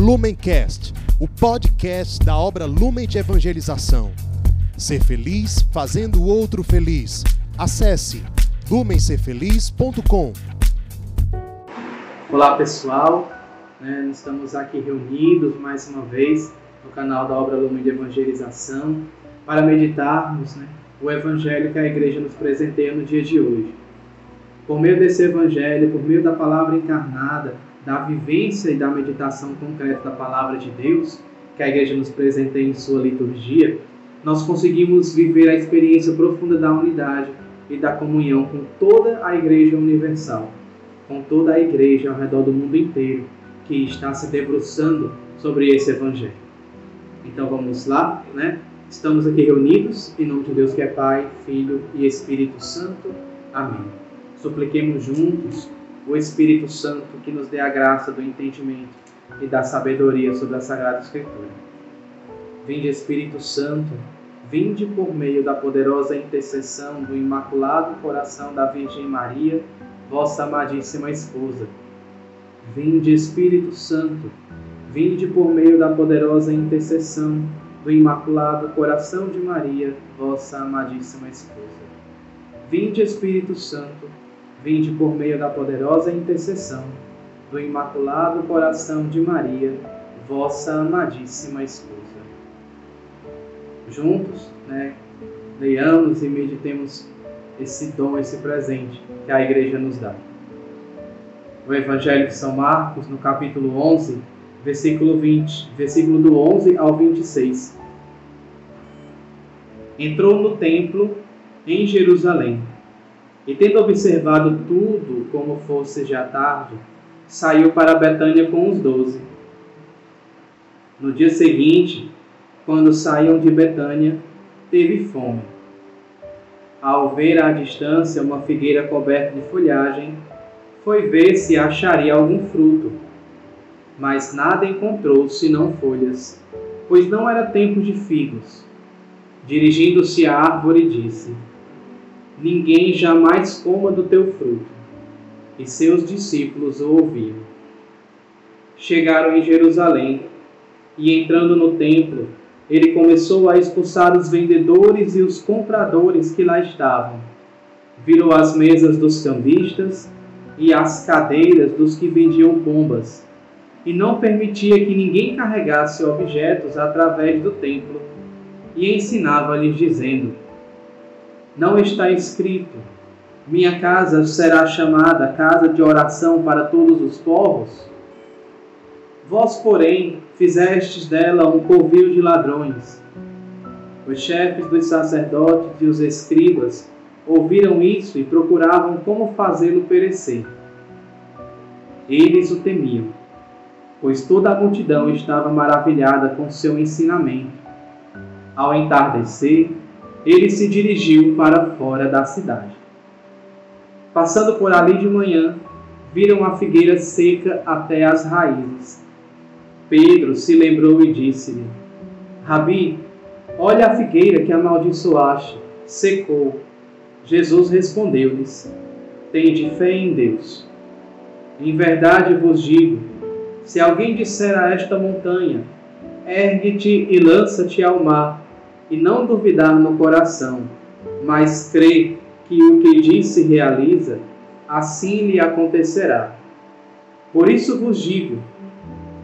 Lumencast, o podcast da obra Lumen de Evangelização. Ser feliz fazendo o outro feliz. Acesse lumencerfeliz.com. Olá pessoal, né, estamos aqui reunidos mais uma vez no canal da obra Lumen de Evangelização para meditarmos né, o Evangelho que a igreja nos presenteia no dia de hoje. Por meio desse Evangelho, por meio da palavra encarnada, da vivência e da meditação concreta da palavra de Deus, que a igreja nos presenteia em sua liturgia, nós conseguimos viver a experiência profunda da unidade e da comunhão com toda a igreja universal, com toda a igreja ao redor do mundo inteiro que está se debruçando sobre esse evangelho. Então vamos lá, né? Estamos aqui reunidos em nome de Deus que é Pai, Filho e Espírito Santo. Amém. Supliquemos juntos o Espírito Santo que nos dê a graça do entendimento e da sabedoria sobre a Sagrada Escritura. Vinde, Espírito Santo, vinde por meio da poderosa intercessão do Imaculado Coração da Virgem Maria, vossa amadíssima esposa. Vinde, Espírito Santo, vinde por meio da poderosa intercessão do Imaculado Coração de Maria, vossa amadíssima esposa. Vinde, Espírito Santo, vinde por meio da poderosa intercessão do Imaculado Coração de Maria, vossa amadíssima esposa. Juntos, né, leiamos e meditemos esse dom, esse presente que a igreja nos dá. O Evangelho de São Marcos, no capítulo 11, versículo 20, versículo do 11 ao 26. Entrou no templo em Jerusalém e tendo observado tudo como fosse já tarde, saiu para Betânia com os doze. No dia seguinte, quando saíam de Betânia, teve fome. Ao ver à distância uma figueira coberta de folhagem, foi ver se acharia algum fruto. Mas nada encontrou senão folhas, pois não era tempo de figos. Dirigindo-se à árvore, disse: ninguém jamais coma do teu fruto. E seus discípulos o ouviam. Chegaram em Jerusalém e, entrando no templo, ele começou a expulsar os vendedores e os compradores que lá estavam. Virou as mesas dos cambistas e as cadeiras dos que vendiam pombas, e não permitia que ninguém carregasse objetos através do templo, e ensinava-lhes, dizendo: não está escrito: Minha casa será chamada casa de oração para todos os povos? Vós, porém, fizestes dela um covil de ladrões. Os chefes dos sacerdotes e os escribas ouviram isso e procuravam como fazê-lo perecer. Eles o temiam, pois toda a multidão estava maravilhada com seu ensinamento. Ao entardecer, ele se dirigiu para fora da cidade. Passando por ali de manhã, viram a figueira seca até as raízes. Pedro se lembrou e disse-lhe: Rabi, olha a figueira que amaldiçoaste, secou. Jesus respondeu-lhes: Tende fé em Deus. Em verdade vos digo: se alguém disser a esta montanha, ergue-te e lança-te ao mar, e não duvidar no coração, mas crê que o que diz se realiza, assim lhe acontecerá. Por isso vos digo: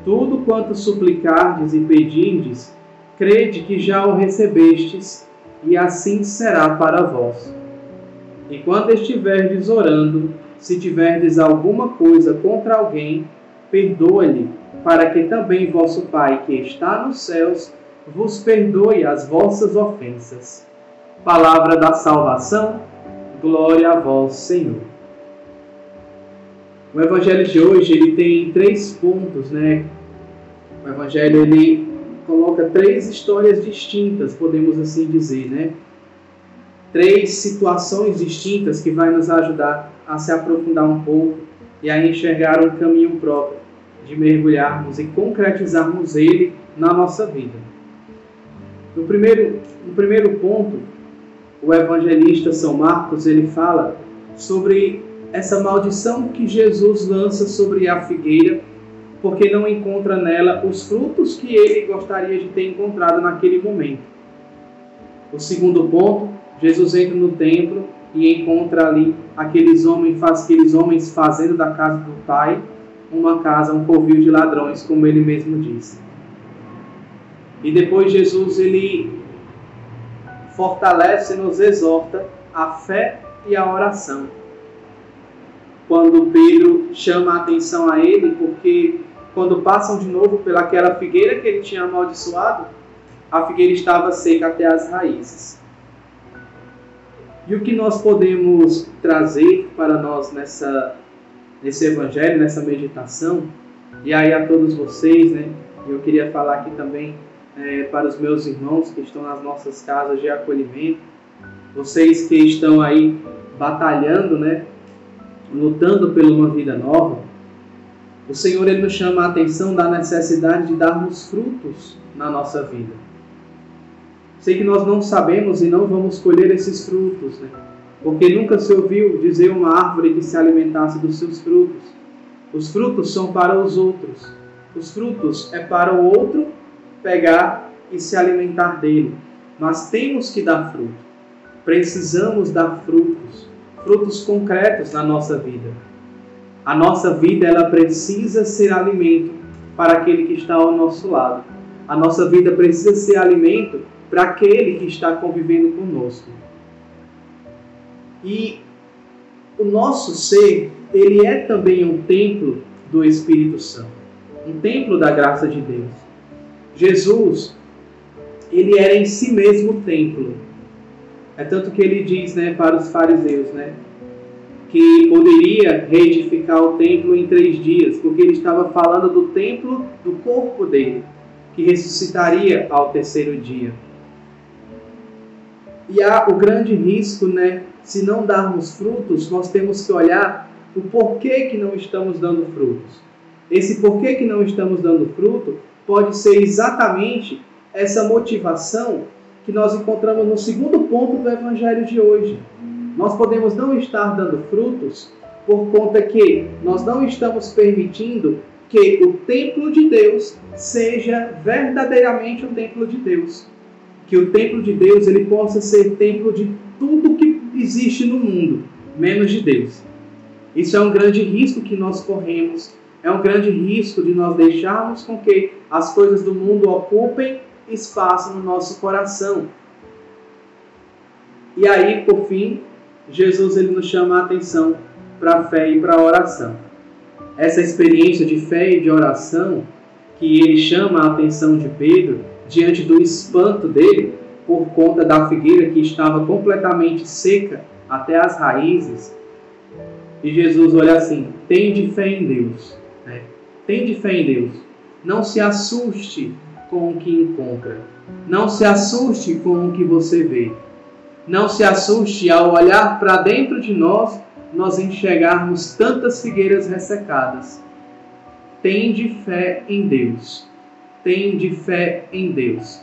tudo quanto suplicardes e pedirdes, crede que já o recebestes, e assim será para vós. E quando estiverdes orando, se tiverdes alguma coisa contra alguém, perdoa-lhe, para que também vosso Pai que está nos céus vos perdoe as vossas ofensas. Palavra da salvação, glória a vós, Senhor. O evangelho de hoje ele tem três pontos, né? O evangelho ele coloca três histórias distintas, podemos assim dizer, né? Três situações distintas que vai nos ajudar a se aprofundar um pouco e a enxergar um caminho próprio de mergulharmos e concretizarmos ele na nossa vida. No primeiro, no primeiro ponto, o evangelista São Marcos ele fala sobre essa maldição que Jesus lança sobre a figueira porque não encontra nela os frutos que ele gostaria de ter encontrado naquele momento. O segundo ponto, Jesus entra no templo e encontra ali aqueles homens, aqueles homens fazendo da casa do pai uma casa, um covil de ladrões, como ele mesmo disse. E depois Jesus ele fortalece e nos exorta a fé e a oração. Quando Pedro chama a atenção a ele, porque quando passam de novo pelaquela figueira que ele tinha amaldiçoado, a figueira estava seca até as raízes. E o que nós podemos trazer para nós nessa, nesse evangelho, nessa meditação, e aí a todos vocês, né? Eu queria falar aqui também é, para os meus irmãos que estão nas nossas casas de acolhimento, vocês que estão aí batalhando, né? Lutando por uma vida nova, o Senhor ele nos chama a atenção da necessidade de darmos frutos na nossa vida. Sei que nós não sabemos e não vamos colher esses frutos, né? porque nunca se ouviu dizer uma árvore que se alimentasse dos seus frutos. Os frutos são para os outros. Os frutos é para o outro pegar e se alimentar dele. Mas temos que dar fruto. Precisamos dar frutos, frutos concretos na nossa vida. A nossa vida ela precisa ser alimento para aquele que está ao nosso lado. A nossa vida precisa ser alimento para aquele que está convivendo conosco. E o nosso ser, ele é também um templo do Espírito Santo, um templo da graça de Deus. Jesus, ele era em si mesmo templo. É tanto que ele diz, né, para os fariseus, né, que poderia reedificar o templo em três dias, porque ele estava falando do templo do corpo dele, que ressuscitaria ao terceiro dia. E há o grande risco, né? Se não darmos frutos, nós temos que olhar o porquê que não estamos dando frutos. Esse porquê que não estamos dando fruto pode ser exatamente essa motivação que nós encontramos no segundo ponto do evangelho de hoje. Nós podemos não estar dando frutos por conta que nós não estamos permitindo que o templo de Deus seja verdadeiramente o templo de Deus que o templo de Deus ele possa ser templo de tudo que existe no mundo, menos de Deus. Isso é um grande risco que nós corremos, é um grande risco de nós deixarmos com que as coisas do mundo ocupem espaço no nosso coração. E aí, por fim, Jesus ele nos chama a atenção para a fé e para a oração. Essa experiência de fé e de oração que ele chama a atenção de Pedro diante do espanto dele por conta da figueira que estava completamente seca até as raízes. E Jesus olha assim: tem de fé em Deus. Né? Tem de fé em Deus. Não se assuste com o que encontra. Não se assuste com o que você vê. Não se assuste ao olhar para dentro de nós, nós enxergarmos tantas figueiras ressecadas. Tem de fé em Deus tem de fé em Deus.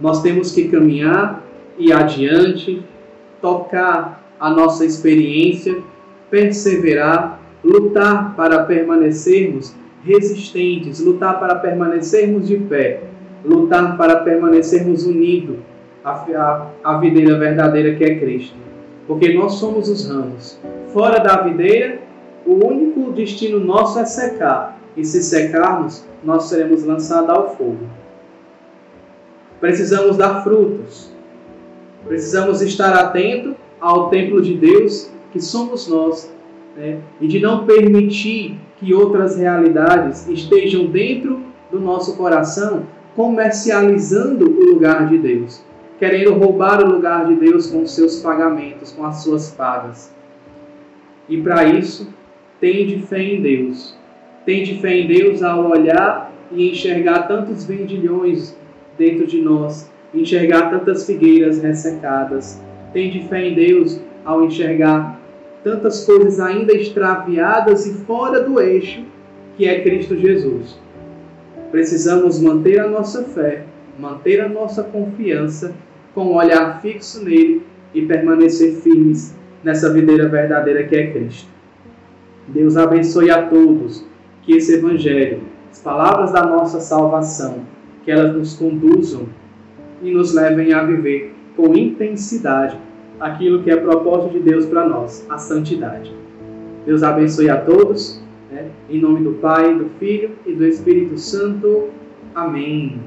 Nós temos que caminhar e adiante, tocar a nossa experiência, perseverar, lutar para permanecermos resistentes, lutar para permanecermos de pé, lutar para permanecermos unidos à, à videira verdadeira que é Cristo. Porque nós somos os ramos. Fora da videira, o único destino nosso é secar. E se secarmos, nós seremos lançados ao fogo. Precisamos dar frutos. Precisamos estar atento ao templo de Deus, que somos nós, né? e de não permitir que outras realidades estejam dentro do nosso coração, comercializando o lugar de Deus, querendo roubar o lugar de Deus com seus pagamentos, com as suas pagas. E para isso, tende fé em Deus, Tende fé em Deus ao olhar e enxergar tantos vendilhões dentro de nós, enxergar tantas figueiras ressecadas. Tende fé em Deus ao enxergar tantas coisas ainda extraviadas e fora do eixo que é Cristo Jesus. Precisamos manter a nossa fé, manter a nossa confiança com um olhar fixo nele e permanecer firmes nessa videira verdadeira que é Cristo. Deus abençoe a todos que esse Evangelho, as palavras da nossa salvação, que elas nos conduzam e nos levem a viver com intensidade aquilo que é propósito de Deus para nós, a santidade. Deus abençoe a todos, né? em nome do Pai, do Filho e do Espírito Santo. Amém.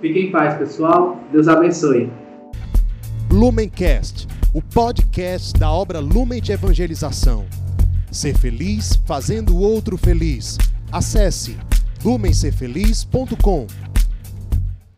Fiquem em paz, pessoal. Deus abençoe. Lumencast, o podcast da obra Lumen de Evangelização. Ser feliz fazendo o outro feliz. Acesse lumencerfeliz.com.